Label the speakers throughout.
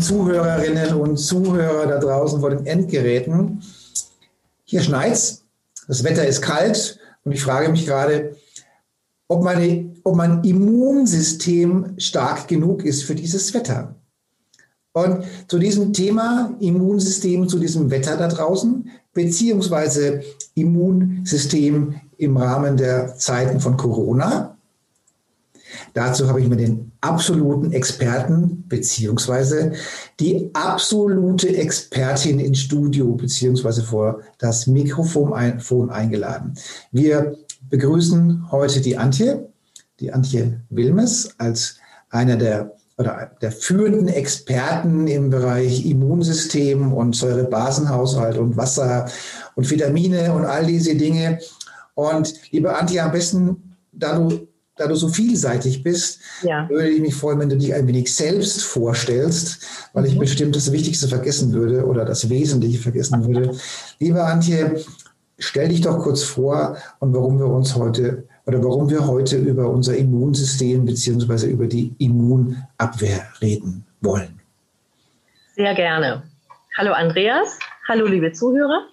Speaker 1: Zuhörerinnen und Zuhörer da draußen vor den Endgeräten. Hier schneit's, das Wetter ist kalt und ich frage mich gerade, ob, meine, ob mein Immunsystem stark genug ist für dieses Wetter. Und zu diesem Thema Immunsystem, zu diesem Wetter da draußen, beziehungsweise Immunsystem im Rahmen der Zeiten von Corona, Dazu habe ich mir den absoluten Experten beziehungsweise die absolute Expertin ins Studio beziehungsweise vor das Mikrofon eingeladen. Wir begrüßen heute die Antje, die Antje Wilmes als einer der oder der führenden Experten im Bereich Immunsystem und Säurebasenhaushalt und Wasser und Vitamine und all diese Dinge. Und liebe Antje, am besten, da du da du so vielseitig bist, ja. würde ich mich freuen, wenn du dich ein wenig selbst vorstellst, weil ich mhm. bestimmt das Wichtigste vergessen würde oder das Wesentliche vergessen würde. Liebe Antje, stell dich doch kurz vor und warum wir uns heute oder warum wir heute über unser Immunsystem bzw. über die Immunabwehr reden wollen.
Speaker 2: Sehr gerne. Hallo Andreas, hallo liebe Zuhörer.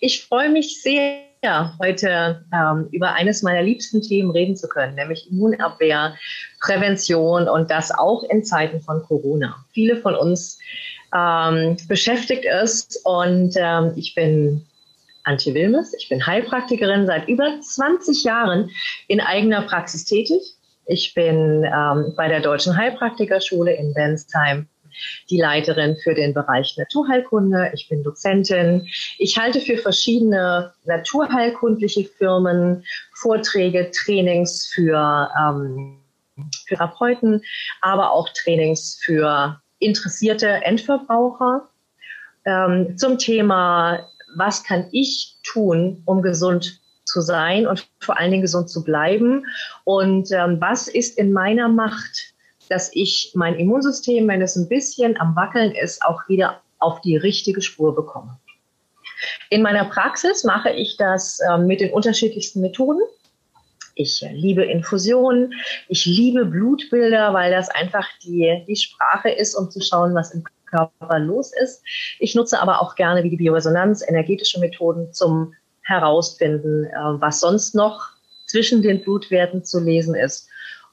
Speaker 2: Ich freue mich sehr, ja, heute ähm, über eines meiner liebsten Themen reden zu können, nämlich Immunabwehr, Prävention und das auch in Zeiten von Corona. Viele von uns ähm, beschäftigt es und ähm, ich bin Antje Wilmes, ich bin Heilpraktikerin seit über 20 Jahren in eigener Praxis tätig. Ich bin ähm, bei der Deutschen Heilpraktikerschule in Bensheim die Leiterin für den Bereich Naturheilkunde. Ich bin Dozentin. Ich halte für verschiedene naturheilkundliche Firmen Vorträge, Trainings für, ähm, Therapeuten, aber auch Trainings für interessierte Endverbraucher ähm, zum Thema, was kann ich tun, um gesund zu sein und vor allen Dingen gesund zu bleiben und ähm, was ist in meiner Macht, dass ich mein Immunsystem, wenn es ein bisschen am Wackeln ist, auch wieder auf die richtige Spur bekomme. In meiner Praxis mache ich das äh, mit den unterschiedlichsten Methoden. Ich liebe Infusionen, ich liebe Blutbilder, weil das einfach die, die Sprache ist, um zu schauen, was im Körper los ist. Ich nutze aber auch gerne wie die Bioresonanz energetische Methoden zum Herausfinden, äh, was sonst noch zwischen den Blutwerten zu lesen ist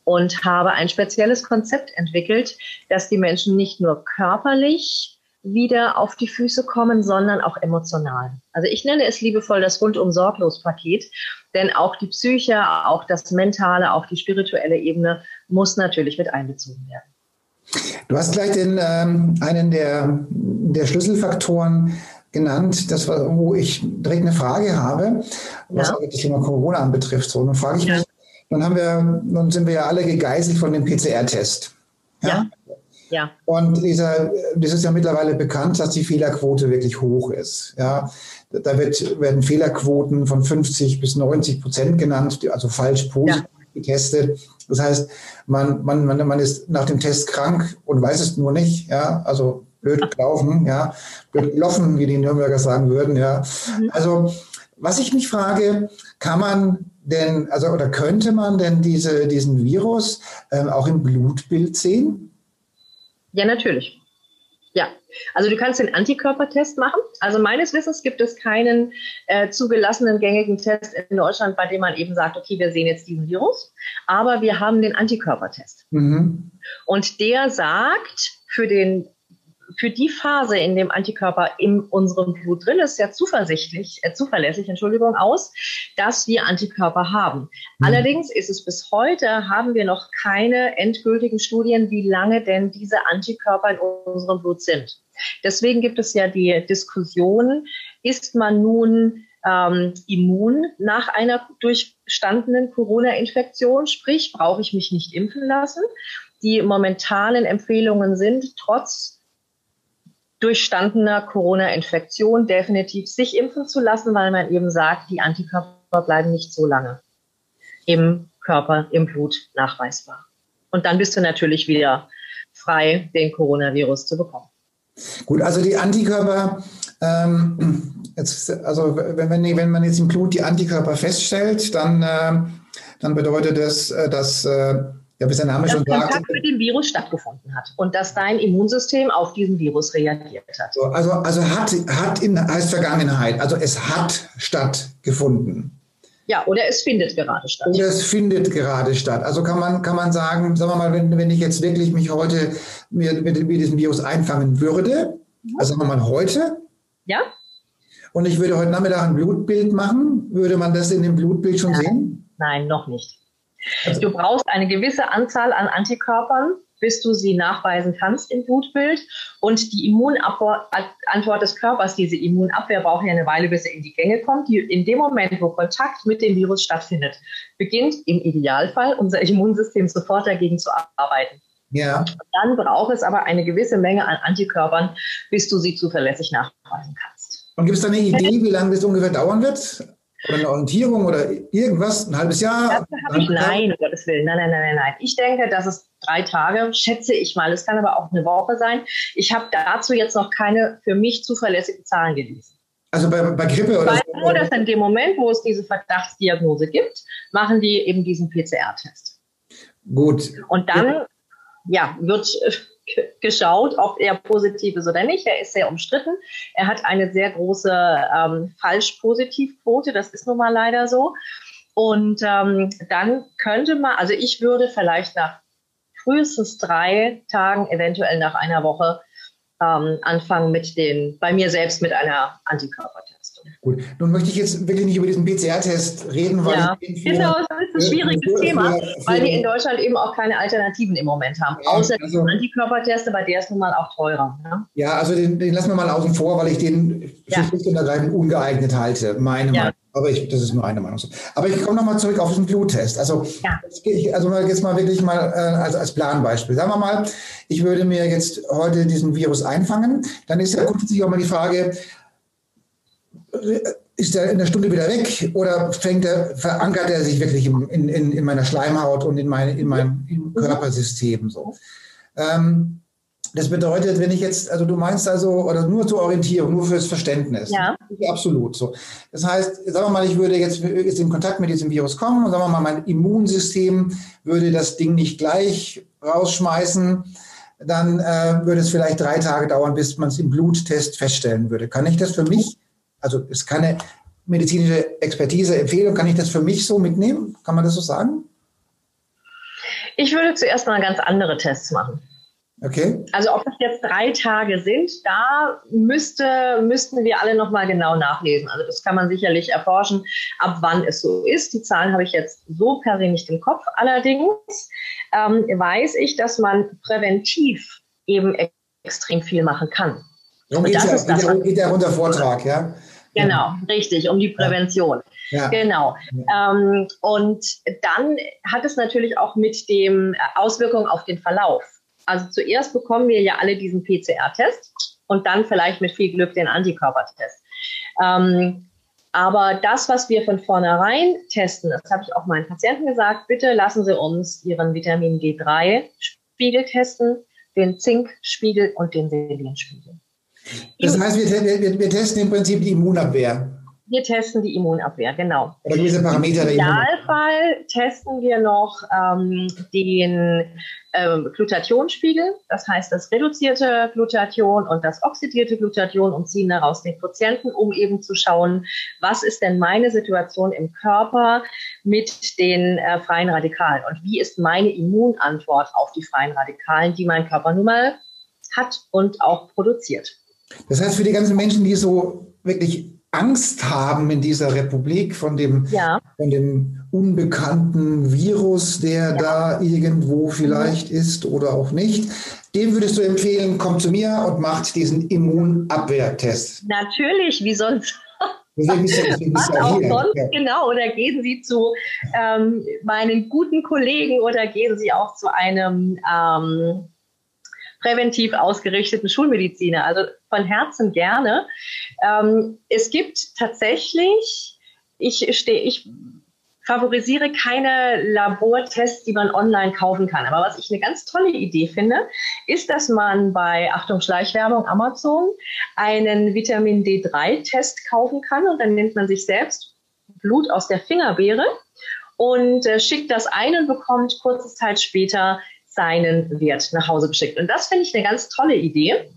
Speaker 2: und habe ein spezielles Konzept entwickelt, dass die Menschen nicht nur körperlich wieder auf die Füße kommen, sondern auch emotional. Also ich nenne es liebevoll das rundum sorglos Paket, denn auch die Psyche, auch das mentale, auch die spirituelle Ebene muss natürlich mit einbezogen werden.
Speaker 1: Du hast gleich den, ähm, einen der, der Schlüsselfaktoren genannt, das, wo ich direkt eine Frage habe, was ja. das Thema Corona anbetrifft. So, dann frage ich mich, nun haben wir, nun sind wir ja alle gegeißelt von dem PCR-Test.
Speaker 2: Ja? ja. Ja.
Speaker 1: Und dieser, das ist ja mittlerweile bekannt, dass die Fehlerquote wirklich hoch ist. Ja, da wird, werden Fehlerquoten von 50 bis 90 Prozent genannt, also falsch positiv ja. getestet. Das heißt, man, man, man, man ist nach dem Test krank und weiß es nur nicht. Ja, also blöd gelaufen, ja, blöd gelaufen, wie die Nürnberger sagen würden. Ja, mhm. also was ich mich frage, kann man denn, also oder könnte man denn diese, diesen Virus ähm, auch im Blutbild sehen?
Speaker 2: Ja, natürlich. Ja, also du kannst den Antikörpertest machen. Also meines Wissens gibt es keinen äh, zugelassenen gängigen Test in Deutschland, bei dem man eben sagt, okay, wir sehen jetzt diesen Virus, aber wir haben den Antikörpertest. Mhm. Und der sagt für den für die Phase, in dem Antikörper in unserem Blut drin ist, sehr zuversichtlich, äh, zuverlässig, Entschuldigung, aus, dass wir Antikörper haben. Mhm. Allerdings ist es bis heute, haben wir noch keine endgültigen Studien, wie lange denn diese Antikörper in unserem Blut sind. Deswegen gibt es ja die Diskussion, ist man nun ähm, immun nach einer durchstandenen Corona-Infektion, sprich, brauche ich mich nicht impfen lassen. Die momentanen Empfehlungen sind, trotz durchstandener Corona-Infektion definitiv sich impfen zu lassen, weil man eben sagt, die Antikörper bleiben nicht so lange im Körper, im Blut nachweisbar. Und dann bist du natürlich wieder frei, den Coronavirus zu bekommen.
Speaker 1: Gut, also die Antikörper, ähm, jetzt, also wenn, wenn, man jetzt im Blut die Antikörper feststellt, dann, äh, dann bedeutet das, äh, dass äh, ja, wie der Name dass schon
Speaker 2: Kontakt mit dem Virus stattgefunden hat und dass dein Immunsystem auf diesen Virus reagiert hat.
Speaker 1: Also, also hat, hat in, heißt Vergangenheit, also es hat stattgefunden.
Speaker 2: Ja, oder es findet gerade statt.
Speaker 1: Oder es findet gerade statt. Also kann man, kann man sagen, sagen wir mal, wenn, wenn ich jetzt wirklich mich heute mit, mit, mit diesem Virus einfangen würde, mhm. also sagen wir mal heute.
Speaker 2: Ja.
Speaker 1: Und ich würde heute Nachmittag ein Blutbild machen, würde man das in dem Blutbild schon
Speaker 2: Nein.
Speaker 1: sehen?
Speaker 2: Nein, noch nicht. Also, du brauchst eine gewisse Anzahl an Antikörpern, bis du sie nachweisen kannst im Blutbild. Und die Immunantwort des Körpers, diese Immunabwehr braucht ja eine Weile, bis sie in die Gänge kommt. Die, in dem Moment, wo Kontakt mit dem Virus stattfindet, beginnt im Idealfall unser Immunsystem sofort dagegen zu arbeiten.
Speaker 1: Ja.
Speaker 2: Dann braucht es aber eine gewisse Menge an Antikörpern, bis du sie zuverlässig nachweisen kannst.
Speaker 1: Und gibt es da eine Idee, wie lange das ungefähr dauern wird? Oder eine Orientierung oder irgendwas, ein halbes Jahr?
Speaker 2: Ich, nein, um Gottes Willen, nein, nein, nein, nein. Ich denke, das ist drei Tage, schätze ich mal. Es kann aber auch eine Woche sein. Ich habe dazu jetzt noch keine für mich zuverlässigen Zahlen gelesen.
Speaker 1: Also bei, bei Grippe oder
Speaker 2: Weil so? Nur, dass in dem Moment, wo es diese Verdachtsdiagnose gibt, machen die eben diesen PCR-Test.
Speaker 1: Gut.
Speaker 2: Und dann, ja, wird geschaut, ob er positiv ist oder nicht. Er ist sehr umstritten. Er hat eine sehr große ähm, Falsch-Positiv-Quote. Das ist nun mal leider so. Und ähm, dann könnte man, also ich würde vielleicht nach frühestens drei Tagen, eventuell nach einer Woche, ähm, anfangen mit den, bei mir selbst mit einer Antikörpertestung.
Speaker 1: Gut, nun möchte ich jetzt wirklich nicht über diesen PCR-Test reden, weil
Speaker 2: ja, ich genau, das ist ein schwieriges Thema, weil wir in Deutschland eben auch keine Alternativen im Moment haben, ja, außer also, den Antikörpertest, aber der ist nun mal auch teurer.
Speaker 1: Ne? Ja, also den, den lassen wir mal außen vor, weil ich den für ja. und ergreifend ungeeignet halte, meine ja. Meinung. Aber ich, das ist nur eine Meinung. Aber ich komme nochmal zurück auf diesen Bluttest. Also, ja. also jetzt mal wirklich mal äh, als, als Planbeispiel. Sagen wir mal, ich würde mir jetzt heute diesen Virus einfangen. Dann ist ja grundsätzlich auch mal die Frage, ist er in der Stunde wieder weg oder fängt er, verankert er sich wirklich in, in, in meiner Schleimhaut und in, meine, in meinem mhm. Körpersystem so? Ähm, das bedeutet, wenn ich jetzt, also du meinst also, oder nur zur Orientierung, nur fürs Verständnis.
Speaker 2: Ja.
Speaker 1: Absolut so. Das heißt, sagen wir mal, ich würde jetzt, jetzt in Kontakt mit diesem Virus kommen und sagen wir mal, mein Immunsystem würde das Ding nicht gleich rausschmeißen, dann äh, würde es vielleicht drei Tage dauern, bis man es im Bluttest feststellen würde. Kann ich das für mich, also ist keine medizinische Expertise, Empfehlung, kann ich das für mich so mitnehmen? Kann man das so sagen?
Speaker 2: Ich würde zuerst mal ganz andere Tests machen.
Speaker 1: Okay.
Speaker 2: Also ob das jetzt drei Tage sind, da müsste, müssten wir alle nochmal genau nachlesen. Also das kann man sicherlich erforschen, ab wann es so ist. Die Zahlen habe ich jetzt so per se nicht im Kopf. Allerdings ähm, weiß ich, dass man präventiv eben extrem viel machen kann.
Speaker 1: Darum geht, ja, geht, ja, geht ja unser Vortrag, ja?
Speaker 2: Genau, richtig, um die Prävention. Ja. Genau. Ja. Ähm, und dann hat es natürlich auch mit dem Auswirkungen auf den Verlauf. Also zuerst bekommen wir ja alle diesen PCR-Test und dann vielleicht mit viel Glück den Antikörpertest. Ähm, aber das, was wir von vornherein testen, das habe ich auch meinen Patienten gesagt, bitte lassen Sie uns Ihren Vitamin D3-Spiegel testen, den Zinkspiegel und den Selenspiegel.
Speaker 1: Das heißt, wir, wir, wir testen im Prinzip die Immunabwehr.
Speaker 2: Wir testen die Immunabwehr, genau.
Speaker 1: Oder gewisse Parameter
Speaker 2: Im Idealfall testen wir noch ähm, den ähm, Glutathionspiegel, das heißt das reduzierte Glutathion und das oxidierte Glutathion und ziehen daraus den Quotienten, um eben zu schauen, was ist denn meine Situation im Körper mit den äh, freien Radikalen und wie ist meine Immunantwort auf die freien Radikalen, die mein Körper nun mal hat und auch produziert.
Speaker 1: Das heißt, für die ganzen Menschen, die so wirklich Angst haben in dieser Republik von dem, ja. von dem unbekannten Virus, der ja. da irgendwo vielleicht mhm. ist oder auch nicht. Dem würdest du empfehlen, kommt zu mir und macht diesen Immunabwehrtest.
Speaker 2: Natürlich, wie sonst? Was auch sonst, ja. genau. Oder gehen Sie zu ähm, meinen guten Kollegen oder gehen Sie auch zu einem ähm, präventiv ausgerichteten Schulmediziner. Also von Herzen gerne. Ähm, es gibt tatsächlich, ich stehe, ich favorisiere keine Labortests, die man online kaufen kann. Aber was ich eine ganz tolle Idee finde, ist, dass man bei Achtung Schleichwerbung Amazon einen Vitamin D3-Test kaufen kann und dann nimmt man sich selbst Blut aus der Fingerbeere und äh, schickt das ein und bekommt kurze Zeit später seinen Wert nach Hause geschickt. Und das finde ich eine ganz tolle Idee.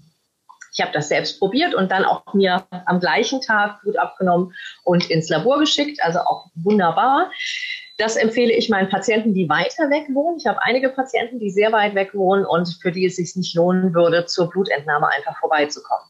Speaker 2: Ich habe das selbst probiert und dann auch mir am gleichen Tag Blut abgenommen und ins Labor geschickt. Also auch wunderbar. Das empfehle ich meinen Patienten, die weiter weg wohnen. Ich habe einige Patienten, die sehr weit weg wohnen und für die es sich nicht lohnen würde, zur Blutentnahme einfach vorbeizukommen.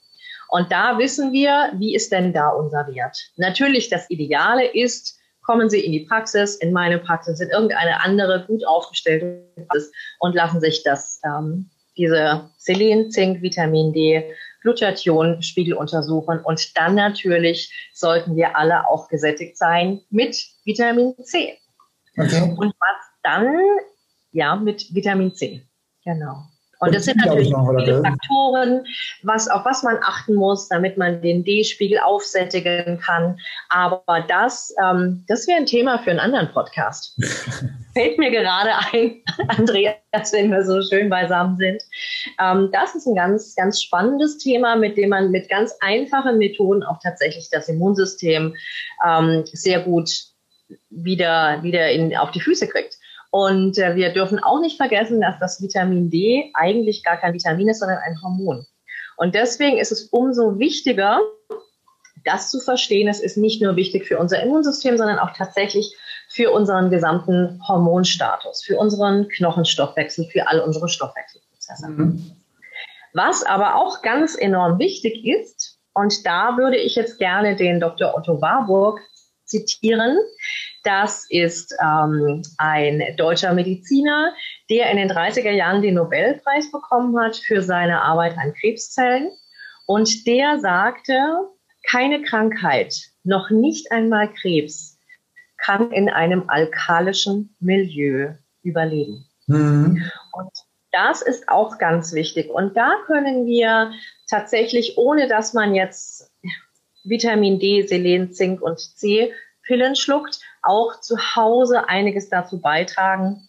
Speaker 2: Und da wissen wir, wie ist denn da unser Wert? Natürlich, das Ideale ist, kommen Sie in die Praxis, in meine Praxis, in irgendeine andere gut aufgestellte Praxis und lassen sich das, ähm, diese Selen, Zink, Vitamin D Glutathion-Spiegel untersuchen. Und dann natürlich sollten wir alle auch gesättigt sein mit Vitamin C. Okay. Und was dann? Ja, mit Vitamin C. Genau. Und das sind natürlich viele Faktoren, was, auf was man achten muss, damit man den D-Spiegel aufsättigen kann. Aber das, ähm, das wäre ein Thema für einen anderen Podcast. Fällt mir gerade ein, Andreas, wenn wir so schön beisammen sind. Ähm, das ist ein ganz, ganz spannendes Thema, mit dem man mit ganz einfachen Methoden auch tatsächlich das Immunsystem ähm, sehr gut wieder, wieder in, auf die Füße kriegt. Und äh, wir dürfen auch nicht vergessen, dass das Vitamin D eigentlich gar kein Vitamin ist, sondern ein Hormon. Und deswegen ist es umso wichtiger, das zu verstehen. Es ist nicht nur wichtig für unser Immunsystem, sondern auch tatsächlich für unseren gesamten Hormonstatus, für unseren Knochenstoffwechsel, für all unsere Stoffwechselprozesse. Mhm. Was aber auch ganz enorm wichtig ist, und da würde ich jetzt gerne den Dr. Otto Warburg zitieren, das ist ähm, ein deutscher Mediziner, der in den 30er Jahren den Nobelpreis bekommen hat für seine Arbeit an Krebszellen. Und der sagte, keine Krankheit, noch nicht einmal Krebs, kann in einem alkalischen Milieu überleben. Mhm. Und das ist auch ganz wichtig. Und da können wir tatsächlich, ohne dass man jetzt Vitamin D, Selen, Zink und C Pillen schluckt, auch zu Hause einiges dazu beitragen,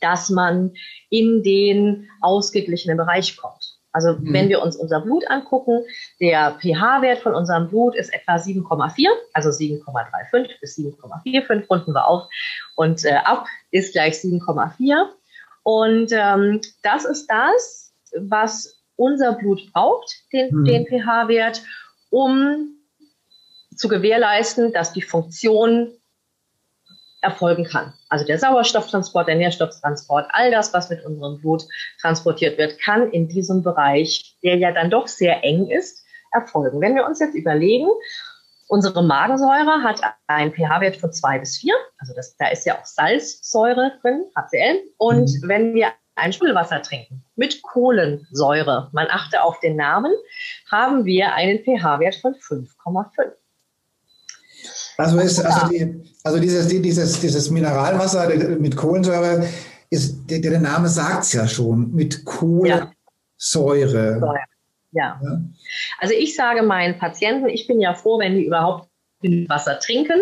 Speaker 2: dass man in den ausgeglichenen Bereich kommt. Also mhm. wenn wir uns unser Blut angucken, der pH-Wert von unserem Blut ist etwa 7,4, also 7,35 bis 7,45 runden wir auf und äh, ab ist gleich 7,4. Und ähm, das ist das, was unser Blut braucht, den, mhm. den pH-Wert, um zu gewährleisten, dass die Funktion erfolgen kann. Also der Sauerstofftransport, der Nährstofftransport, all das, was mit unserem Blut transportiert wird, kann in diesem Bereich, der ja dann doch sehr eng ist, erfolgen. Wenn wir uns jetzt überlegen, unsere Magensäure hat einen pH-Wert von zwei bis vier, also das, da ist ja auch Salzsäure drin, HCl. Und mhm. wenn wir ein Sprudelwasser trinken mit Kohlensäure, man achte auf den Namen, haben wir einen pH-Wert von 5,5.
Speaker 1: Also, ist, also, die, also dieses, dieses, dieses Mineralwasser mit Kohlensäure, ist, der, der Name sagt es ja schon, mit Kohlensäure.
Speaker 2: Ja. ja. Also ich sage meinen Patienten, ich bin ja froh, wenn die überhaupt Wasser trinken.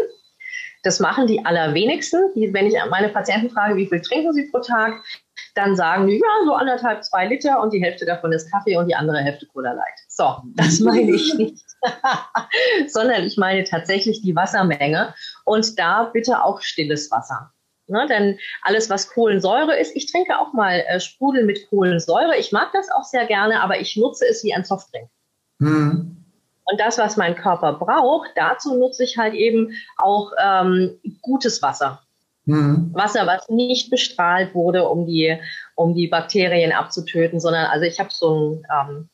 Speaker 2: Das machen die allerwenigsten. Die, wenn ich meine Patienten frage, wie viel trinken sie pro Tag, dann sagen die, ja, so anderthalb, zwei Liter und die Hälfte davon ist Kaffee und die andere Hälfte Cola Light. So, das meine ich nicht. sondern ich meine tatsächlich die Wassermenge und da bitte auch stilles Wasser. Ne, denn alles, was Kohlensäure ist, ich trinke auch mal äh, Sprudel mit Kohlensäure. Ich mag das auch sehr gerne, aber ich nutze es wie ein Softdrink. Mhm. Und das, was mein Körper braucht, dazu nutze ich halt eben auch ähm, gutes Wasser. Mhm. Wasser, was nicht bestrahlt wurde, um die, um die Bakterien abzutöten, sondern also ich habe so ein ähm,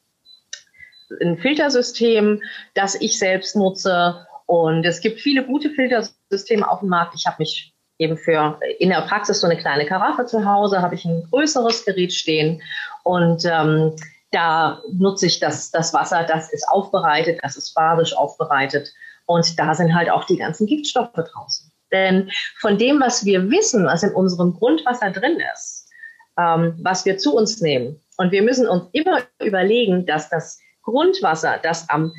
Speaker 2: ein Filtersystem, das ich selbst nutze. Und es gibt viele gute Filtersysteme auf dem Markt. Ich habe mich eben für in der Praxis so eine kleine Karaffe zu Hause, habe ich ein größeres Gerät stehen und ähm, da nutze ich das, das Wasser, das ist aufbereitet, das ist basisch aufbereitet und da sind halt auch die ganzen Giftstoffe draußen. Denn von dem, was wir wissen, was in unserem Grundwasser drin ist, ähm, was wir zu uns nehmen, Und wir müssen uns immer überlegen, dass das Grundwasser das am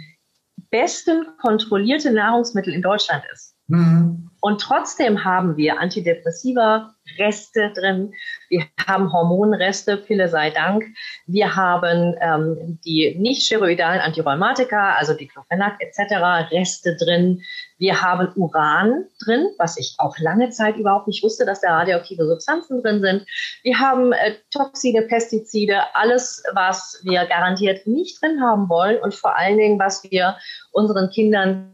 Speaker 2: besten kontrollierte Nahrungsmittel in Deutschland ist. Mhm. Und trotzdem haben wir Antidepressiva, Reste drin. Wir haben Hormonreste, Pille sei Dank. Wir haben ähm, die nicht steroidalen Antirheumatika, also Diclofenac etc. Reste drin. Wir haben Uran drin, was ich auch lange Zeit überhaupt nicht wusste, dass da radioaktive Substanzen drin sind. Wir haben äh, Toxine, Pestizide, alles, was wir garantiert nicht drin haben wollen und vor allen Dingen, was wir unseren Kindern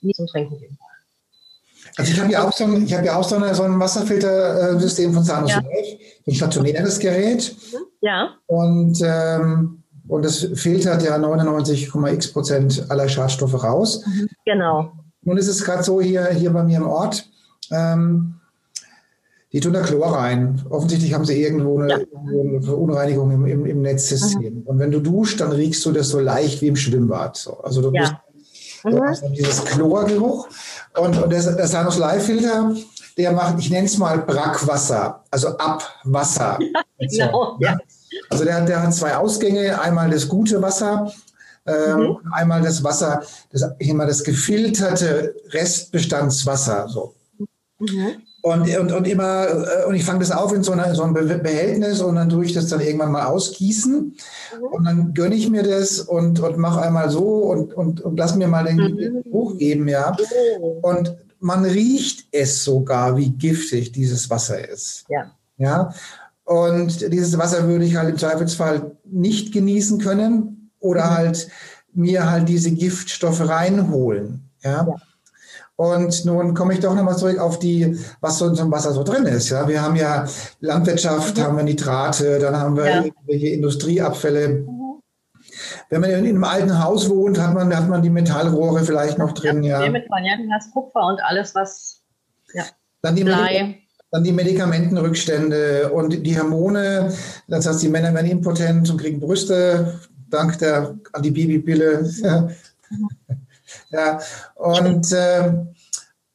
Speaker 2: nicht zum Trinken geben wollen.
Speaker 1: Also ich habe ja auch so ein, ich habe ja auch so, eine, so ein Wasserfiltersystem von Sanus ja. Life, ein stationäres Gerät.
Speaker 2: Ja.
Speaker 1: Und, ähm, und das filtert ja 99,x Prozent aller Schadstoffe raus.
Speaker 2: Mhm. Genau.
Speaker 1: Nun ist es gerade so hier, hier bei mir im Ort, ähm, die tun da Chlor rein. Offensichtlich haben sie irgendwo eine, ja. eine Verunreinigung im, im, im Netzsystem. Mhm. Und wenn du duschst, dann riechst du das so leicht wie im Schwimmbad. So. Also du ja. bist Mhm. Also dieses Chlorgeruch. Und, und der, der Sanus Live Filter, der macht, ich nenne es mal Brackwasser, also Abwasser. Ja, genau, ja. Also der, der hat zwei Ausgänge, einmal das gute Wasser, ähm, mhm. einmal das Wasser, das, immer das gefilterte Restbestandswasser. So. Mhm. Und, und, und immer, äh, und ich fange das auf in so, einer, so einem Behältnis und dann tue ich das dann irgendwann mal ausgießen. Mhm. Und dann gönne ich mir das und, und mache einmal so und, und, und lass mir mal den mhm. Geruch geben, ja. Mhm. Und man riecht es sogar, wie giftig dieses Wasser ist.
Speaker 2: Ja.
Speaker 1: Ja. Und dieses Wasser würde ich halt im Zweifelsfall nicht genießen können oder mhm. halt mir halt diese Giftstoffe reinholen. ja. ja. Und nun komme ich doch nochmal zurück auf die, was so in so einem Wasser so drin ist. Ja, wir haben ja Landwirtschaft, mhm. haben wir Nitrate, dann haben wir ja. irgendwelche Industrieabfälle. Mhm. Wenn man in einem alten Haus wohnt, hat man, hat man die Metallrohre vielleicht noch drin. Ja,
Speaker 2: ja. Mit hast Kupfer und alles, was,
Speaker 1: ja. Dann die, Blei. dann die Medikamentenrückstände und die Hormone. Das heißt, die Männer werden impotent und kriegen Brüste dank der Antibabypille. Ja. Ja, und, äh,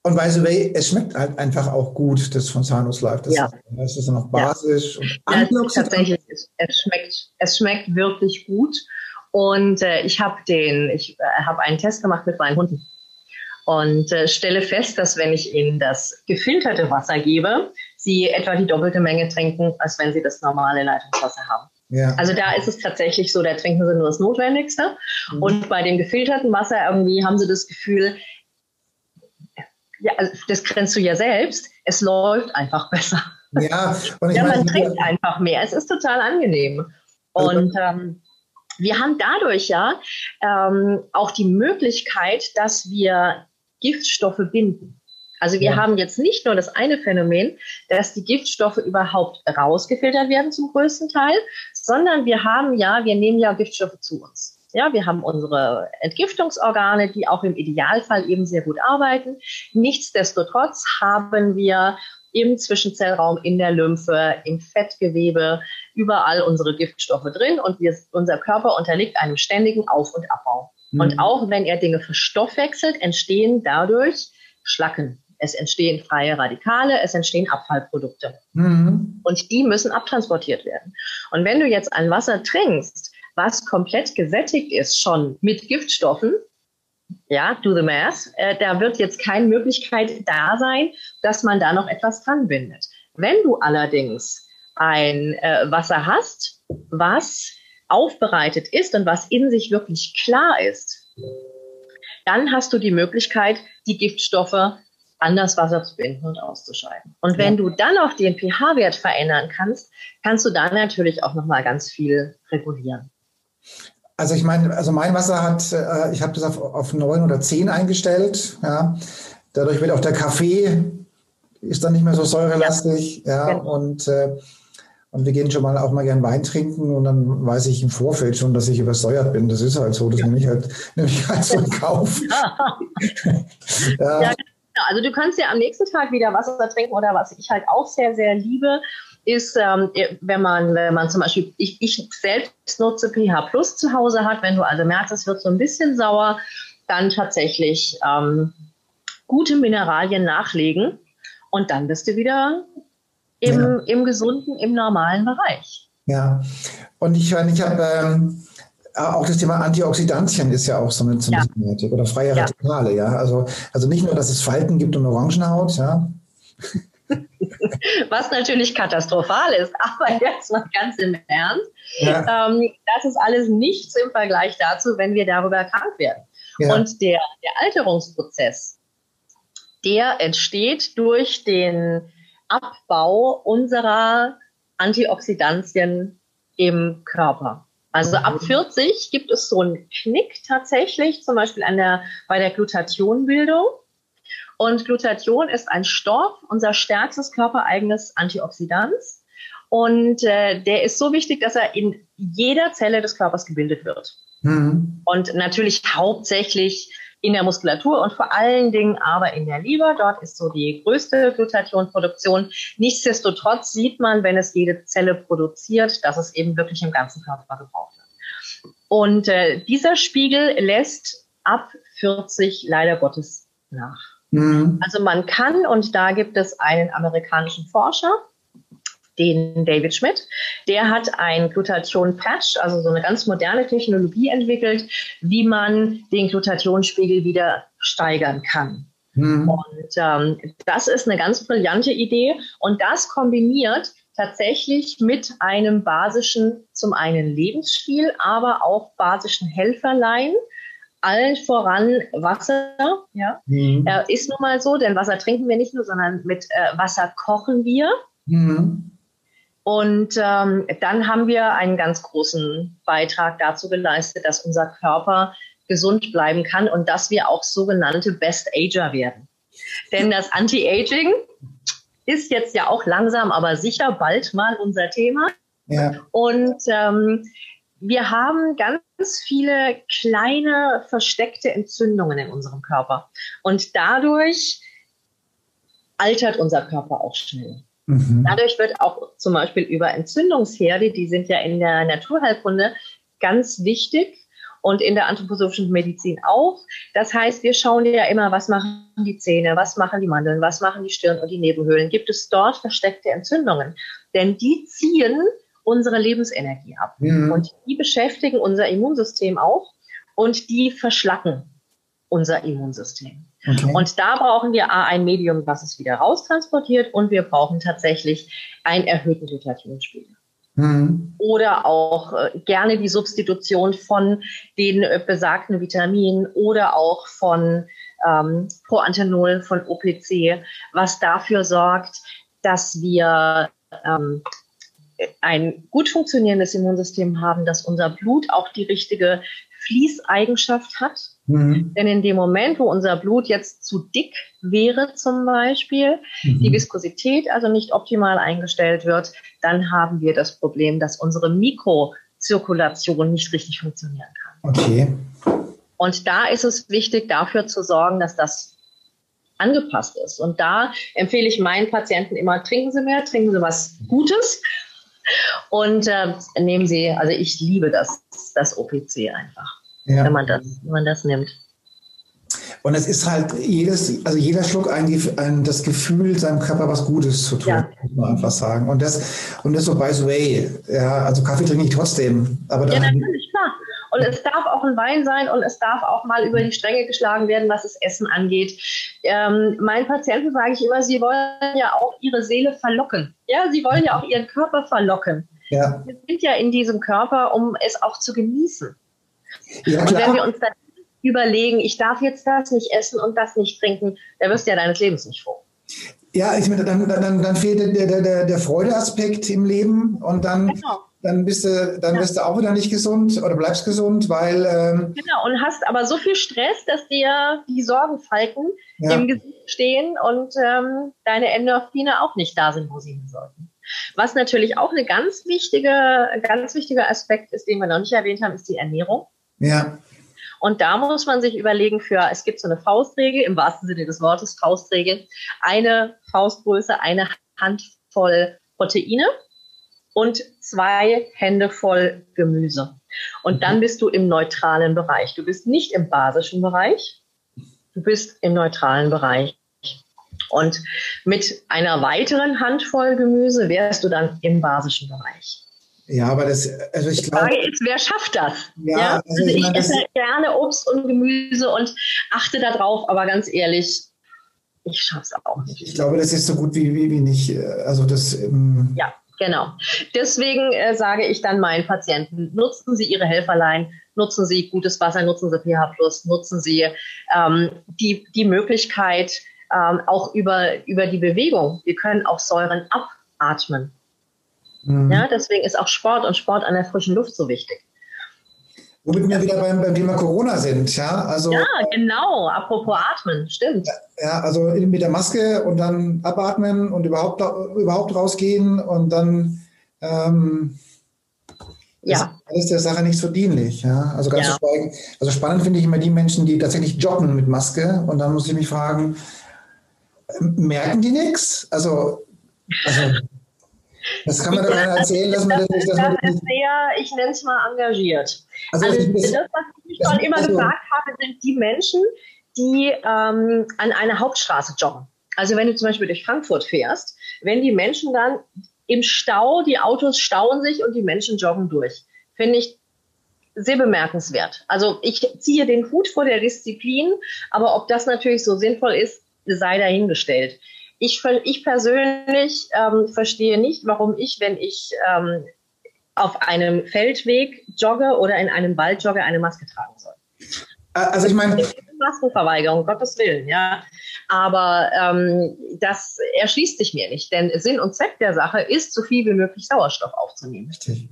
Speaker 1: und by the way, es schmeckt halt einfach auch gut, das von Sanus Life. Das,
Speaker 2: ja.
Speaker 1: das ist noch basisch.
Speaker 2: Ja. Und ja, tatsächlich, es schmeckt, es schmeckt wirklich gut. Und äh, ich habe den, ich äh, habe einen Test gemacht mit meinen Hunden und äh, stelle fest, dass wenn ich ihnen das gefilterte Wasser gebe, sie etwa die doppelte Menge trinken, als wenn sie das normale Leitungswasser haben. Ja. Also da ist es tatsächlich so, da trinken sie nur das Notwendigste. Mhm. Und bei dem gefilterten Wasser irgendwie haben sie das Gefühl, ja, also das kennst du ja selbst, es läuft einfach besser.
Speaker 1: Ja,
Speaker 2: und ich ja, man trinkt einfach mehr. Es ist total angenehm. Also und ähm, wir haben dadurch ja ähm, auch die Möglichkeit, dass wir Giftstoffe binden. Also wir ja. haben jetzt nicht nur das eine Phänomen, dass die Giftstoffe überhaupt rausgefiltert werden zum größten Teil, sondern wir haben ja, wir nehmen ja Giftstoffe zu uns. Ja, wir haben unsere Entgiftungsorgane, die auch im Idealfall eben sehr gut arbeiten. Nichtsdestotrotz haben wir im Zwischenzellraum, in der Lymphe, im Fettgewebe, überall unsere Giftstoffe drin und wir, unser Körper unterliegt einem ständigen Auf- und Abbau. Mhm. Und auch wenn er Dinge verstoffwechselt, entstehen dadurch Schlacken. Es entstehen freie Radikale, es entstehen Abfallprodukte. Mhm. Und die müssen abtransportiert werden. Und wenn du jetzt ein Wasser trinkst, was komplett gesättigt ist schon mit Giftstoffen, ja, do the math, äh, da wird jetzt keine Möglichkeit da sein, dass man da noch etwas dran bindet. Wenn du allerdings ein äh, Wasser hast, was aufbereitet ist und was in sich wirklich klar ist, dann hast du die Möglichkeit, die Giftstoffe an das Wasser zu binden und auszuscheiden. Und wenn ja. du dann auch den pH-Wert verändern kannst, kannst du dann natürlich auch nochmal ganz viel regulieren.
Speaker 1: Also ich meine, also mein Wasser hat, äh, ich habe das auf, auf 9 oder 10 eingestellt. Ja. Dadurch wird auch der Kaffee ist dann nicht mehr so säurelastig. Ja, ja. Genau. und äh, und wir gehen schon mal auch mal gern Wein trinken und dann weiß ich im Vorfeld schon, dass ich übersäuert bin. Das ist halt so. Das ja. nehme ich halt, nehme ich halt so in Kauf.
Speaker 2: ja. ja. Genau. Also du kannst ja am nächsten Tag wieder Wasser trinken oder was ich halt auch sehr, sehr liebe, ist, ähm, wenn man, wenn man zum Beispiel, ich, ich selbst nutze pH Plus zu Hause hat, wenn du also merkst, es wird so ein bisschen sauer, dann tatsächlich ähm, gute Mineralien nachlegen und dann bist du wieder im, ja. im gesunden, im normalen Bereich.
Speaker 1: Ja, Und ich, ich habe ähm, auch das Thema Antioxidantien ist ja auch so eine Symptomatik ja. oder freie Radikale, ja. Also, also nicht nur, dass es Falten gibt und Orangenhaut, ja.
Speaker 2: Was natürlich katastrophal ist, aber jetzt mal ganz im Ernst. Ja. Ähm, das ist alles nichts im Vergleich dazu, wenn wir darüber krank werden. Ja. Und der, der Alterungsprozess, der entsteht durch den Abbau unserer Antioxidantien im Körper. Also ab 40 mhm. gibt es so einen Knick tatsächlich, zum Beispiel an der, bei der Glutathionbildung. Und Glutathion ist ein Stoff, unser stärkstes körpereigenes Antioxidant. Und äh, der ist so wichtig, dass er in jeder Zelle des Körpers gebildet wird. Mhm. Und natürlich hauptsächlich in der Muskulatur und vor allen Dingen aber in der Leber. Dort ist so die größte Glutathionproduktion. Nichtsdestotrotz sieht man, wenn es jede Zelle produziert, dass es eben wirklich im ganzen Körper gebraucht wird. Und äh, dieser Spiegel lässt ab 40 leider Gottes nach. Mhm. Also man kann, und da gibt es einen amerikanischen Forscher, den David Schmidt. Der hat ein Glutathion-Patch, also so eine ganz moderne Technologie entwickelt, wie man den Glutathionspiegel wieder steigern kann. Mhm. Und ähm, das ist eine ganz brillante Idee und das kombiniert tatsächlich mit einem basischen, zum einen Lebensstil, aber auch basischen Helferlein, allen voran Wasser. Ja, mhm. äh, ist nun mal so, denn Wasser trinken wir nicht nur, sondern mit äh, Wasser kochen wir. Mhm. Und ähm, dann haben wir einen ganz großen Beitrag dazu geleistet, dass unser Körper gesund bleiben kann und dass wir auch sogenannte Best Ager werden. Denn das Anti-Aging ist jetzt ja auch langsam, aber sicher bald mal unser Thema. Ja. Und ähm, wir haben ganz viele kleine versteckte Entzündungen in unserem Körper. Und dadurch altert unser Körper auch schnell. Mhm. Dadurch wird auch zum Beispiel über Entzündungsherde, die sind ja in der Naturheilkunde ganz wichtig und in der anthroposophischen Medizin auch. Das heißt, wir schauen ja immer, was machen die Zähne, was machen die Mandeln, was machen die Stirn und die Nebenhöhlen. Gibt es dort versteckte Entzündungen? Denn die ziehen unsere Lebensenergie ab mhm. und die beschäftigen unser Immunsystem auch und die verschlacken unser Immunsystem. Okay. Und da brauchen wir A, ein Medium, was es wieder raustransportiert und wir brauchen tatsächlich einen erhöhten Glutathionspiegel. Mhm. Oder auch äh, gerne die Substitution von den äh, besagten Vitaminen oder auch von ähm, Proantenol, von OPC, was dafür sorgt, dass wir ähm, ein gut funktionierendes Immunsystem haben, dass unser Blut auch die richtige Fließeigenschaft hat. Mhm. Denn in dem Moment, wo unser Blut jetzt zu dick wäre zum Beispiel, mhm. die Viskosität also nicht optimal eingestellt wird, dann haben wir das Problem, dass unsere Mikrozirkulation nicht richtig funktionieren kann. Okay. Und da ist es wichtig, dafür zu sorgen, dass das angepasst ist. Und da empfehle ich meinen Patienten immer, trinken Sie mehr, trinken Sie was Gutes und äh, nehmen Sie, also ich liebe das, das OPC einfach, ja. wenn, man das, wenn man das nimmt.
Speaker 1: Und es ist halt jedes, also jeder Schluck ein, ein, das Gefühl, seinem Körper was Gutes zu tun, ja. muss man einfach sagen. Und das, und das so by the way, ja, also Kaffee trinke ich trotzdem. Aber dann, ja, natürlich,
Speaker 2: klar. Und es darf auch ein Wein sein und es darf auch mal über die Stränge geschlagen werden, was das Essen angeht. Ähm, meinen Patienten sage ich immer, sie wollen ja auch ihre Seele verlocken. Ja, sie wollen ja auch ihren Körper verlocken. Ja. Wir sind ja in diesem Körper, um es auch zu genießen. Ja, und wenn wir uns dann überlegen, ich darf jetzt das nicht essen und das nicht trinken, dann wirst du ja deines Lebens nicht froh.
Speaker 1: Ja, ich meine, dann, dann, dann fehlt der, der, der, Freudeaspekt im Leben und dann genau dann bist du, dann ja. wirst du auch wieder nicht gesund oder bleibst gesund, weil ähm
Speaker 2: genau und hast aber so viel Stress, dass dir die Sorgenfalten ja. im Gesicht stehen und ähm, deine Endorphine auch nicht da sind, wo sie hin sollten. Was natürlich auch eine ganz wichtige, ein ganz wichtiger Aspekt ist, den wir noch nicht erwähnt haben, ist die Ernährung. Ja. Und da muss man sich überlegen für, es gibt so eine Faustregel, im wahrsten Sinne des Wortes Faustregel, eine Faustgröße, eine Handvoll Proteine und zwei Hände voll Gemüse. Und dann mhm. bist du im neutralen Bereich. Du bist nicht im basischen Bereich, du bist im neutralen Bereich. Und mit einer weiteren Handvoll Gemüse wärst du dann im basischen Bereich. Ja, aber das, also ich glaube. Die Frage ist, wer schafft das? Ja, ja? Also, also ich, meine, esse gerne Obst und Gemüse und achte darauf, aber ganz ehrlich, ich schaffe es auch nicht.
Speaker 1: Ich glaube, das ist so gut wie, wie, wie nicht. Äh, also das. Ähm
Speaker 2: ja, genau. Deswegen äh, sage ich dann meinen Patienten: Nutzen Sie Ihre Helferlein, nutzen Sie gutes Wasser, nutzen Sie pH nutzen Sie ähm, die, die Möglichkeit ähm, auch über, über die Bewegung. Wir können auch Säuren abatmen. Mhm. Ja, deswegen ist auch Sport und Sport an der frischen Luft so wichtig.
Speaker 1: Womit wir wieder beim, beim Thema Corona sind, ja. Also,
Speaker 2: ja, genau, apropos Atmen, stimmt.
Speaker 1: Ja, also mit der Maske und dann abatmen und überhaupt, überhaupt rausgehen und dann ähm, ja. ist alles der Sache nicht so dienlich. Ja? Also ganz ja. schweigen. Also spannend finde ich immer die Menschen, die tatsächlich joggen mit Maske und dann muss ich mich fragen, merken die nichts? Also, also das kann man doch keiner erzählen, dass man das,
Speaker 2: das,
Speaker 1: das,
Speaker 2: das ist sehr, ich nenne es mal engagiert. Also, also das, was ich schon immer also, gesagt habe, sind die Menschen, die ähm, an einer Hauptstraße joggen. Also wenn du zum Beispiel durch Frankfurt fährst, wenn die Menschen dann im Stau, die Autos stauen sich und die Menschen joggen durch, finde ich sehr bemerkenswert. Also ich ziehe den Hut vor der Disziplin, aber ob das natürlich so sinnvoll ist, sei dahingestellt. Ich, ich persönlich ähm, verstehe nicht, warum ich, wenn ich ähm, auf einem Feldweg jogge oder in einem Wald jogge, eine Maske tragen soll.
Speaker 1: Also ich meine.
Speaker 2: Maskenverweigerung, Gottes Willen, ja. Aber ähm, das erschließt sich mir nicht, denn Sinn und Zweck der Sache ist, so viel wie möglich Sauerstoff aufzunehmen.
Speaker 1: Richtig.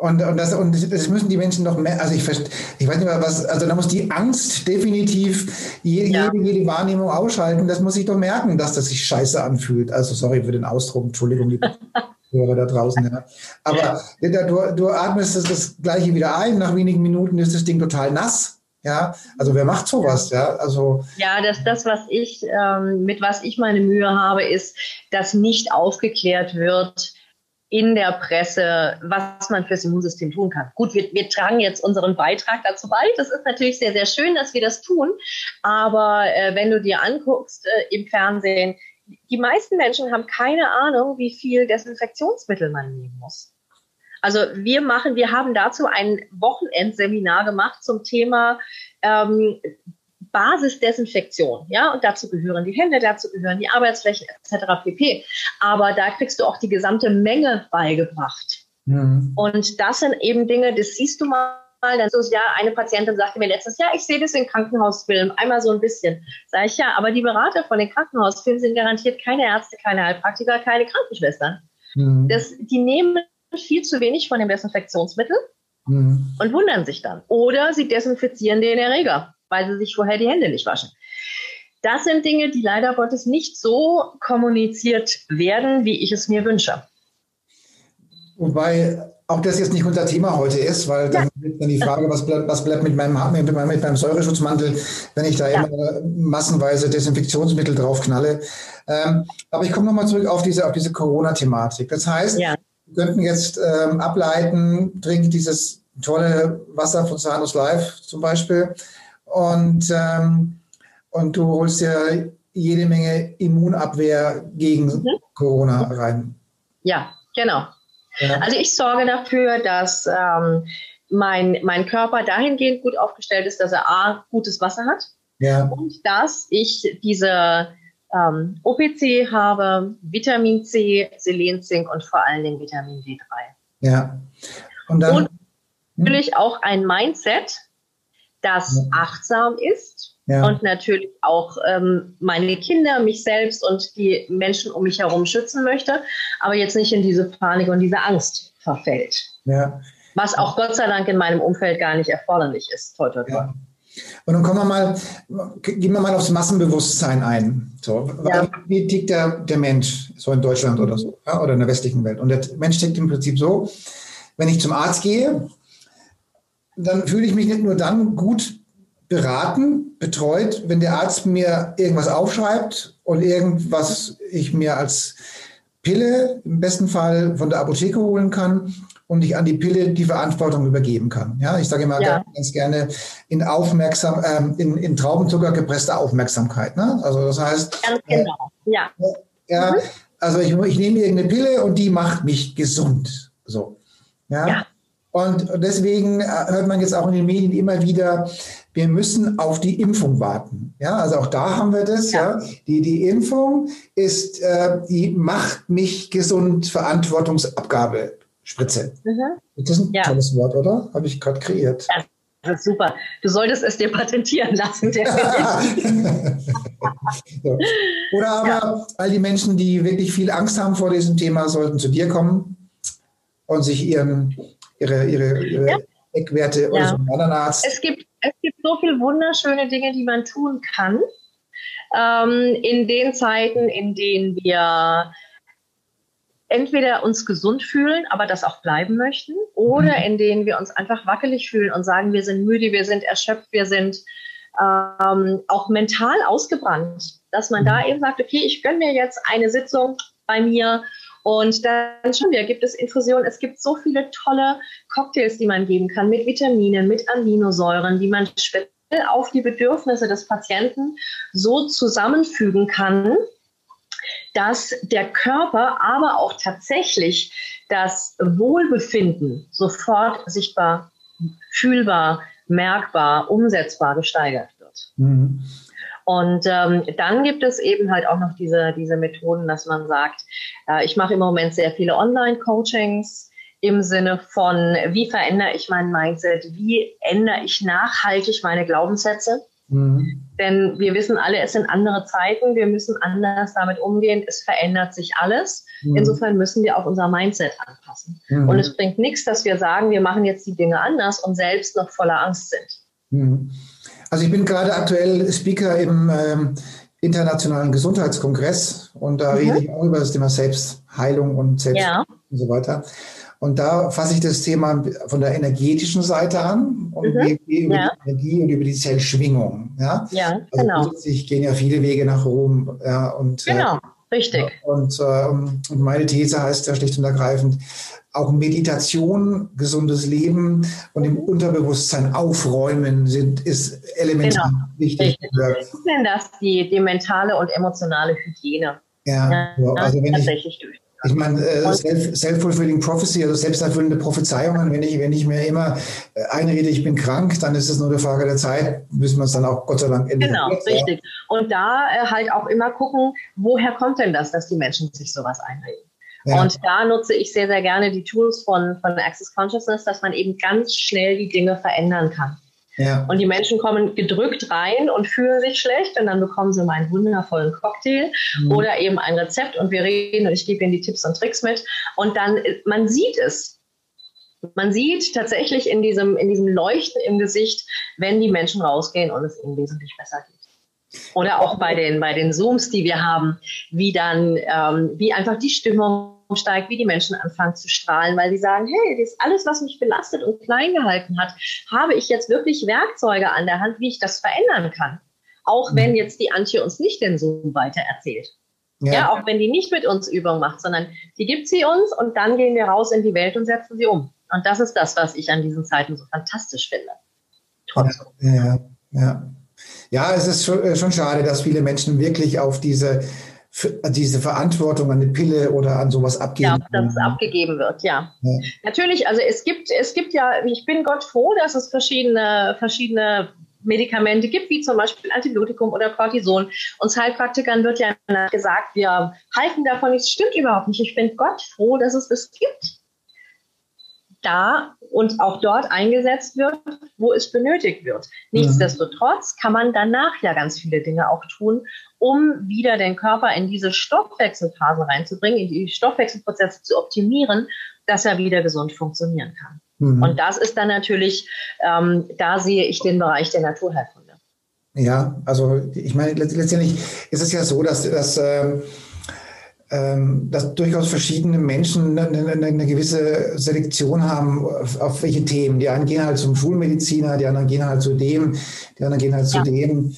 Speaker 1: Und, und, das, und das müssen die Menschen doch mehr, also ich, ich weiß nicht mal was, also da muss die Angst definitiv jede, ja. jede, jede Wahrnehmung ausschalten. Das muss ich doch merken, dass das sich scheiße anfühlt. Also sorry für den Ausdruck, Entschuldigung, liebe Hörer da draußen. Ja. Aber du, du atmest das, das Gleiche wieder ein, nach wenigen Minuten ist das Ding total nass. Ja, also wer macht sowas? Ja, also
Speaker 2: ja, das, das was ich ähm, mit was ich meine Mühe habe, ist, dass nicht aufgeklärt wird, in der Presse, was man fürs Immunsystem tun kann. Gut, wir, wir tragen jetzt unseren Beitrag dazu bei. Das ist natürlich sehr, sehr schön, dass wir das tun. Aber äh, wenn du dir anguckst äh, im Fernsehen, die meisten Menschen haben keine Ahnung, wie viel Desinfektionsmittel man nehmen muss. Also wir machen, wir haben dazu ein Wochenendseminar gemacht zum Thema ähm, Basisdesinfektion, ja, und dazu gehören die Hände, dazu gehören die Arbeitsflächen etc. pp. Aber da kriegst du auch die gesamte Menge beigebracht. Mhm. Und das sind eben Dinge, das siehst du mal. Dann so, ja, eine Patientin sagte mir letztes Jahr, ich sehe das in Krankenhausfilmen, einmal so ein bisschen. Sag ich, ja, aber die Berater von den Krankenhausfilmen sind garantiert keine Ärzte, keine Heilpraktiker, keine Krankenschwestern. Mhm. Das, die nehmen viel zu wenig von dem Desinfektionsmittel mhm. und wundern sich dann. Oder sie desinfizieren den Erreger weil sie sich vorher die Hände nicht waschen. Das sind Dinge, die leider Gottes nicht so kommuniziert werden, wie ich es mir wünsche.
Speaker 1: Wobei auch das jetzt nicht unser Thema heute ist, weil dann, ja. dann die Frage, was bleibt, was bleibt mit, meinem, mit, meinem, mit meinem Säureschutzmantel, wenn ich da ja. immer massenweise Desinfektionsmittel draufknalle. Ähm, aber ich komme nochmal zurück auf diese, auf diese Corona-Thematik. Das heißt, ja. wir könnten jetzt ähm, ableiten, trink dieses tolle Wasser von Sanus Life zum Beispiel und, ähm, und du holst dir jede Menge Immunabwehr gegen mhm. Corona rein.
Speaker 2: Ja, genau. Ja. Also ich sorge dafür, dass ähm, mein, mein Körper dahingehend gut aufgestellt ist, dass er A, gutes Wasser hat ja. und dass ich diese ähm, OPC habe, Vitamin C, Selen, Zink und vor allen Dingen Vitamin D3.
Speaker 1: Ja.
Speaker 2: Und, dann, und natürlich auch ein Mindset, das achtsam ist ja. und natürlich auch ähm, meine Kinder, mich selbst und die Menschen um mich herum schützen möchte, aber jetzt nicht in diese Panik und diese Angst verfällt. Ja. Was auch Gott sei Dank in meinem Umfeld gar nicht erforderlich ist. Toi, toi, toi. Ja.
Speaker 1: Und dann kommen wir mal, gehen wir mal aufs Massenbewusstsein ein. So, ja. Wie tickt der, der Mensch, so in Deutschland oder so, ja, oder in der westlichen Welt? Und der Mensch tickt im Prinzip so, wenn ich zum Arzt gehe, dann fühle ich mich nicht nur dann gut beraten, betreut, wenn der Arzt mir irgendwas aufschreibt und irgendwas ich mir als Pille im besten Fall von der Apotheke holen kann und ich an die Pille die Verantwortung übergeben kann. Ja, ich sage immer ja. ganz, gerne in aufmerksam, ähm, in, in Traubenzucker gepresste Aufmerksamkeit. Ne? Also das heißt, ganz genau. Äh, ja. ja mhm. Also ich, ich nehme irgendeine Pille und die macht mich gesund. So. Ja. ja. Und deswegen äh, hört man jetzt auch in den Medien immer wieder, wir müssen auf die Impfung warten. Ja, also auch da haben wir das. Ja, ja. Die, die Impfung ist äh, die macht mich gesund Verantwortungsabgabe Spritze. Mhm. Das ist ein ja. tolles Wort, oder? Habe ich gerade kreiert. Ja.
Speaker 2: Das ist super. Du solltest es dir patentieren lassen. so.
Speaker 1: Oder aber ja. all die Menschen, die wirklich viel Angst haben vor diesem Thema, sollten zu dir kommen und sich ihren, ihre, ihre, ihre ja. Eckwerte ja. oder so einen anderen Arzt.
Speaker 2: Es gibt, es gibt so viele wunderschöne Dinge, die man tun kann. Ähm, in den Zeiten, in denen wir entweder uns gesund fühlen, aber das auch bleiben möchten, oder mhm. in denen wir uns einfach wackelig fühlen und sagen, wir sind müde, wir sind erschöpft, wir sind ähm, auch mental ausgebrannt, dass man da mhm. eben sagt, okay, ich gönne mir jetzt eine Sitzung bei mir und dann schon wieder gibt es Infusionen. Es gibt so viele tolle Cocktails, die man geben kann mit Vitaminen, mit Aminosäuren, die man speziell auf die Bedürfnisse des Patienten so zusammenfügen kann, dass der Körper, aber auch tatsächlich das Wohlbefinden sofort sichtbar, fühlbar, merkbar, umsetzbar gesteigert wird. Mhm. Und ähm, dann gibt es eben halt auch noch diese, diese Methoden, dass man sagt, äh, ich mache im Moment sehr viele Online-Coachings im Sinne von, wie verändere ich mein Mindset, wie ändere ich nachhaltig meine Glaubenssätze. Mhm. Denn wir wissen alle, es sind andere Zeiten, wir müssen anders damit umgehen, es verändert sich alles. Mhm. Insofern müssen wir auch unser Mindset anpassen. Mhm. Und es bringt nichts, dass wir sagen, wir machen jetzt die Dinge anders und selbst noch voller Angst sind.
Speaker 1: Also ich bin gerade aktuell Speaker im ähm, Internationalen Gesundheitskongress und da mhm. rede ich auch über das Thema Selbstheilung und Selbst ja. und so weiter. Und da fasse ich das Thema von der energetischen Seite an und mhm. über ja. die Energie und über die Zellschwingung. Ja, ja also genau. Ich gehen ja viele Wege nach Rom. Ja, und,
Speaker 2: äh, genau, äh, richtig.
Speaker 1: Und, äh, und meine These heißt ja schlicht und ergreifend, auch Meditation, gesundes Leben und im Unterbewusstsein aufräumen sind, ist elementar genau. wichtig.
Speaker 2: Was ist denn das, die, die mentale und emotionale Hygiene?
Speaker 1: Ja, ja also wenn tatsächlich ich, durch. Ich meine, äh, self-fulfilling prophecy, also selbsterfüllende Prophezeiungen, wenn ich, wenn ich mir immer äh, einrede, ich bin krank, dann ist es nur eine Frage der Zeit, müssen wir es dann auch Gott sei Dank
Speaker 2: ändern. Genau, richtig. Und da äh, halt auch immer gucken, woher kommt denn das, dass die Menschen sich sowas einreden? Ja. Und da nutze ich sehr, sehr gerne die Tools von, von Access Consciousness, dass man eben ganz schnell die Dinge verändern kann. Ja. Und die Menschen kommen gedrückt rein und fühlen sich schlecht und dann bekommen sie meinen wundervollen Cocktail mhm. oder eben ein Rezept und wir reden und ich gebe ihnen die Tipps und Tricks mit. Und dann, man sieht es. Man sieht tatsächlich in diesem, in diesem Leuchten im Gesicht, wenn die Menschen rausgehen und es ihnen wesentlich besser geht. Oder auch bei den, bei den Zooms, die wir haben, wie dann, ähm, wie einfach die Stimmung steigt, wie die Menschen anfangen zu strahlen, weil sie sagen, hey, das ist alles, was mich belastet und klein gehalten hat, habe ich jetzt wirklich Werkzeuge an der Hand, wie ich das verändern kann. Auch mhm. wenn jetzt die Antje uns nicht den Zoom weiter erzählt. Ja. ja. auch wenn die nicht mit uns Übung macht, sondern die gibt sie uns und dann gehen wir raus in die Welt und setzen sie um. Und das ist das, was ich an diesen Zeiten so fantastisch finde.
Speaker 1: Trotzdem. Ja, ja, ja. Ja, es ist schon, äh, schon schade, dass viele Menschen wirklich auf diese diese Verantwortung an eine Pille oder an sowas abgeben.
Speaker 2: Ja, dass es abgegeben wird, ja. ja. Natürlich, also es gibt, es gibt ja, ich bin Gott froh, dass es verschiedene, verschiedene Medikamente gibt, wie zum Beispiel Antibiotikum oder Cortison. Uns Heilpraktikern wird ja gesagt, wir halten davon nichts. Stimmt überhaupt nicht. Ich bin Gott froh, dass es das gibt da und auch dort eingesetzt wird, wo es benötigt wird. Nichtsdestotrotz kann man danach ja ganz viele Dinge auch tun, um wieder den Körper in diese Stoffwechselphase reinzubringen, in die Stoffwechselprozesse zu optimieren, dass er wieder gesund funktionieren kann. Mhm. Und das ist dann natürlich, ähm, da sehe ich den Bereich der Naturheilkunde.
Speaker 1: Ja, also ich meine, letztendlich ist es ja so, dass, dass äh, dass durchaus verschiedene Menschen eine, gewisse Selektion haben, auf, auf, welche Themen. Die einen gehen halt zum Schulmediziner, die anderen gehen halt zu dem, die anderen gehen halt ja. zu dem.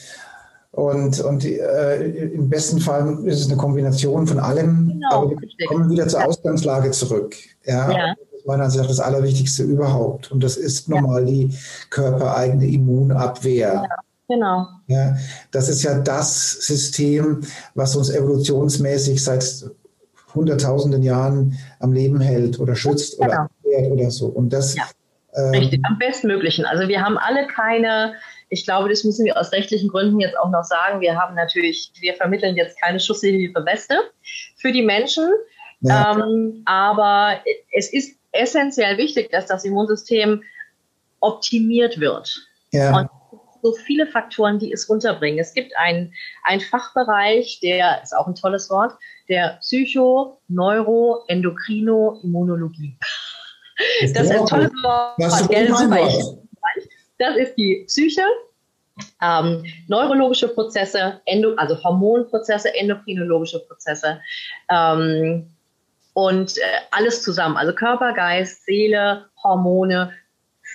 Speaker 1: Und, und äh, im besten Fall ist es eine Kombination von allem, genau, aber wir richtig. kommen wieder zur ja. Ausgangslage zurück. Ja, ja. Meiner Ansicht nach das Allerwichtigste überhaupt. Und das ist nochmal die körpereigene Immunabwehr.
Speaker 2: Genau.
Speaker 1: Ja, das ist ja das System, was uns evolutionsmäßig seit hunderttausenden Jahren am Leben hält oder schützt genau. oder oder so. Und das
Speaker 2: ja. Ähm, Richtig, am bestmöglichen. Also wir haben alle keine, ich glaube, das müssen wir aus rechtlichen Gründen jetzt auch noch sagen. Wir haben natürlich, wir vermitteln jetzt keine Schusshilfe Weste für die Menschen. Ja. Ähm, aber es ist essentiell wichtig, dass das Immunsystem optimiert wird. Ja. Und so viele Faktoren, die es runterbringen. Es gibt einen, einen Fachbereich, der ist auch ein tolles Wort, der Psycho-Neuro-Endokrino-Immunologie. Das ist ein tolles Wort. Das ist die Psyche, ähm, neurologische Prozesse, Endo, also Hormonprozesse, endokrinologische Prozesse ähm, und äh, alles zusammen. Also Körper, Geist, Seele, Hormone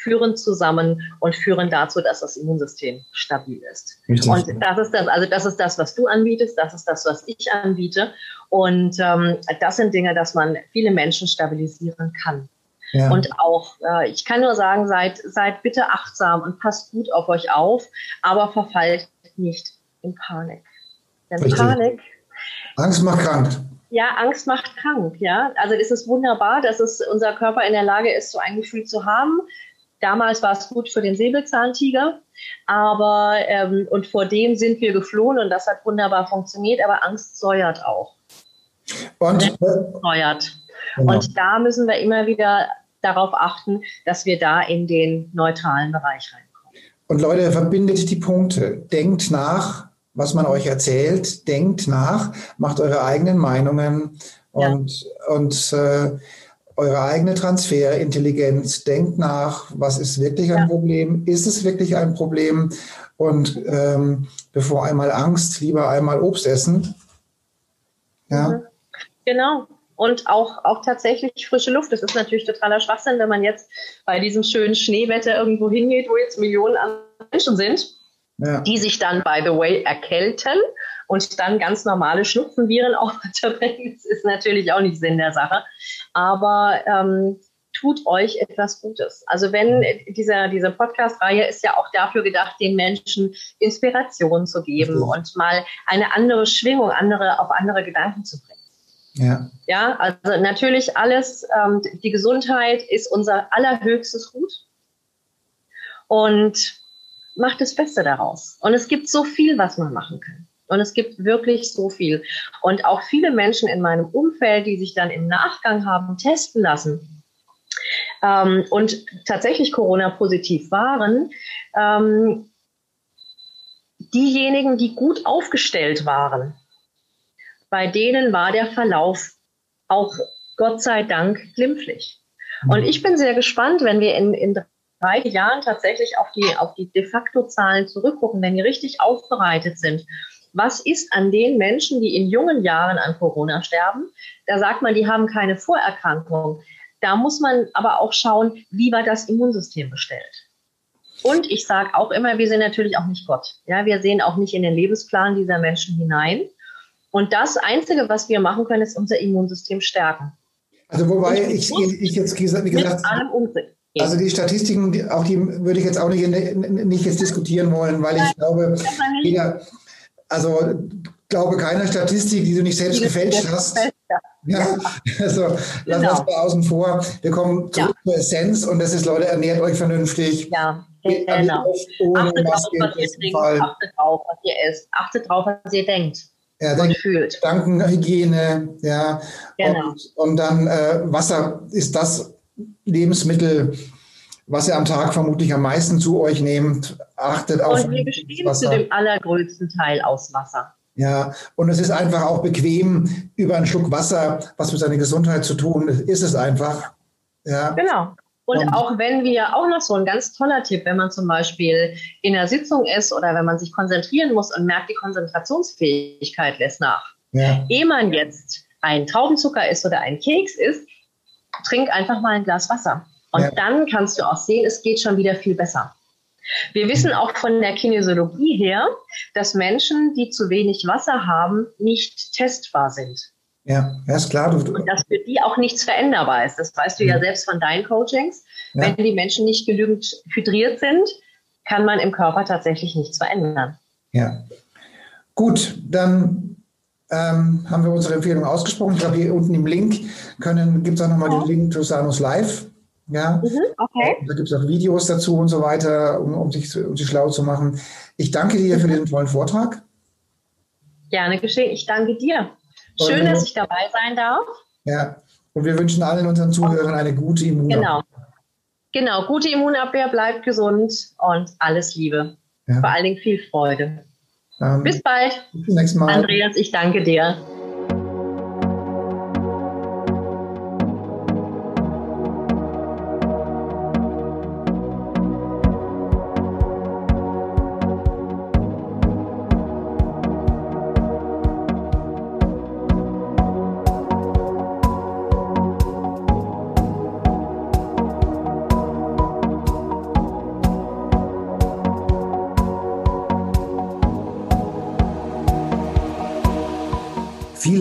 Speaker 2: führen zusammen und führen dazu, dass das Immunsystem stabil ist. Richtig. Und das ist das, also das ist das, was du anbietest, das ist das, was ich anbiete. Und ähm, das sind Dinge, dass man viele Menschen stabilisieren kann. Ja. Und auch, äh, ich kann nur sagen, seid, seid bitte achtsam und passt gut auf euch auf, aber verfallt nicht in Panik. Denn Richtig. Panik.
Speaker 1: Angst macht krank.
Speaker 2: Ja, Angst macht krank, ja. Also es ist wunderbar, dass es unser Körper in der Lage ist, so ein Gefühl zu haben. Damals war es gut für den Säbelzahntiger, aber ähm, und vor dem sind wir geflohen und das hat wunderbar funktioniert, aber Angst säuert auch. Und säuert. Genau. Und da müssen wir immer wieder darauf achten, dass wir da in den neutralen Bereich reinkommen.
Speaker 1: Und Leute, verbindet die Punkte. Denkt nach, was man euch erzählt. Denkt nach, macht eure eigenen Meinungen und, ja. und äh, eure eigene Transferintelligenz. Denkt nach, was ist wirklich ein ja. Problem? Ist es wirklich ein Problem? Und ähm, bevor einmal Angst, lieber einmal Obst essen.
Speaker 2: Ja. Mhm. Genau und auch, auch tatsächlich frische Luft. Das ist natürlich totaler Schwachsinn, wenn man jetzt bei diesem schönen Schneewetter irgendwo hingeht, wo jetzt Millionen an Menschen sind, ja. die sich dann, by the way, erkälten und dann ganz normale Schnupfenviren auch weiterbringen. Das ist natürlich auch nicht Sinn der Sache. Aber ähm, tut euch etwas Gutes. Also wenn dieser, diese Podcast-Reihe ist ja auch dafür gedacht, den Menschen Inspiration zu geben und mal eine andere Schwingung, andere, auf andere Gedanken zu bringen. Ja. Ja, also natürlich alles, ähm, die Gesundheit ist unser allerhöchstes Gut. Und macht das Beste daraus. Und es gibt so viel, was man machen kann. Und es gibt wirklich so viel. Und auch viele Menschen in meinem Umfeld, die sich dann im Nachgang haben testen lassen ähm, und tatsächlich Corona-positiv waren, ähm, diejenigen, die gut aufgestellt waren, bei denen war der Verlauf auch Gott sei Dank glimpflich. Und ich bin sehr gespannt, wenn wir in, in drei Jahren tatsächlich auf die, auf die de facto Zahlen zurückgucken, wenn die richtig aufbereitet sind. Was ist an den Menschen, die in jungen Jahren an Corona sterben? Da sagt man, die haben keine Vorerkrankung. Da muss man aber auch schauen, wie war das Immunsystem bestellt. Und ich sage auch immer, wir sind natürlich auch nicht Gott. Ja, wir sehen auch nicht in den Lebensplan dieser Menschen hinein. Und das Einzige, was wir machen können, ist unser Immunsystem stärken.
Speaker 1: Also wobei ich, ich jetzt wie gesagt, also die Statistiken, auch die würde ich jetzt auch nicht, nicht jetzt diskutieren wollen, weil ich glaube, jeder, also glaube keiner Statistik, die du nicht selbst gefälscht hast. Ja, also lass genau. uns mal außen vor. Wir kommen zurück ja. zur Essenz und das ist, Leute, ernährt euch vernünftig.
Speaker 2: Ja, genau. Ohne achtet, drauf, was ihr trinkt, achtet drauf, was ihr esst. Achtet drauf, was ihr denkt
Speaker 1: ja, dann fühlt. Gedankenhygiene, ja. Genau. Und, und dann äh, Wasser ist das Lebensmittel, was ihr am Tag vermutlich am meisten zu euch nehmt. Achtet auf.
Speaker 2: Und wir bestehen zu dem allergrößten Teil aus Wasser.
Speaker 1: Ja, und es ist einfach auch bequem, über einen Schluck Wasser was mit seiner Gesundheit zu tun, ist es einfach. Ja.
Speaker 2: Genau. Und, und auch wenn wir, auch noch so ein ganz toller Tipp, wenn man zum Beispiel in einer Sitzung ist oder wenn man sich konzentrieren muss und merkt, die Konzentrationsfähigkeit lässt nach. Ja. Ehe man jetzt ein Traubenzucker isst oder ein Keks isst, trink einfach mal ein Glas Wasser. Und ja. dann kannst du auch sehen, es geht schon wieder viel besser. Wir wissen auch von der Kinesiologie her, dass Menschen, die zu wenig Wasser haben, nicht testbar sind.
Speaker 1: Ja, ja ist klar.
Speaker 2: Du, und dass für die auch nichts veränderbar ist. Das weißt du ja, ja selbst von deinen Coachings. Ja. Wenn die Menschen nicht genügend hydriert sind, kann man im Körper tatsächlich nichts verändern.
Speaker 1: Ja. Gut, dann ähm, haben wir unsere Empfehlung ausgesprochen. Ich glaube, hier unten im Link gibt es auch nochmal ja. den Link zu Sanus Live. Ja, mhm, okay. Da gibt es auch Videos dazu und so weiter, um, um, sich, um sich schlau zu machen. Ich danke dir für diesen tollen Vortrag.
Speaker 2: Gerne geschehen. Ich danke dir. Schön, dass ich dabei sein darf.
Speaker 1: Ja, und wir wünschen allen unseren Zuhörern eine gute Immunabwehr.
Speaker 2: Genau. Genau, gute Immunabwehr, bleibt gesund und alles Liebe. Ja. Vor allen Dingen viel Freude. Ähm, bis bald. Bis zum nächsten Mal. Andreas, ich danke dir.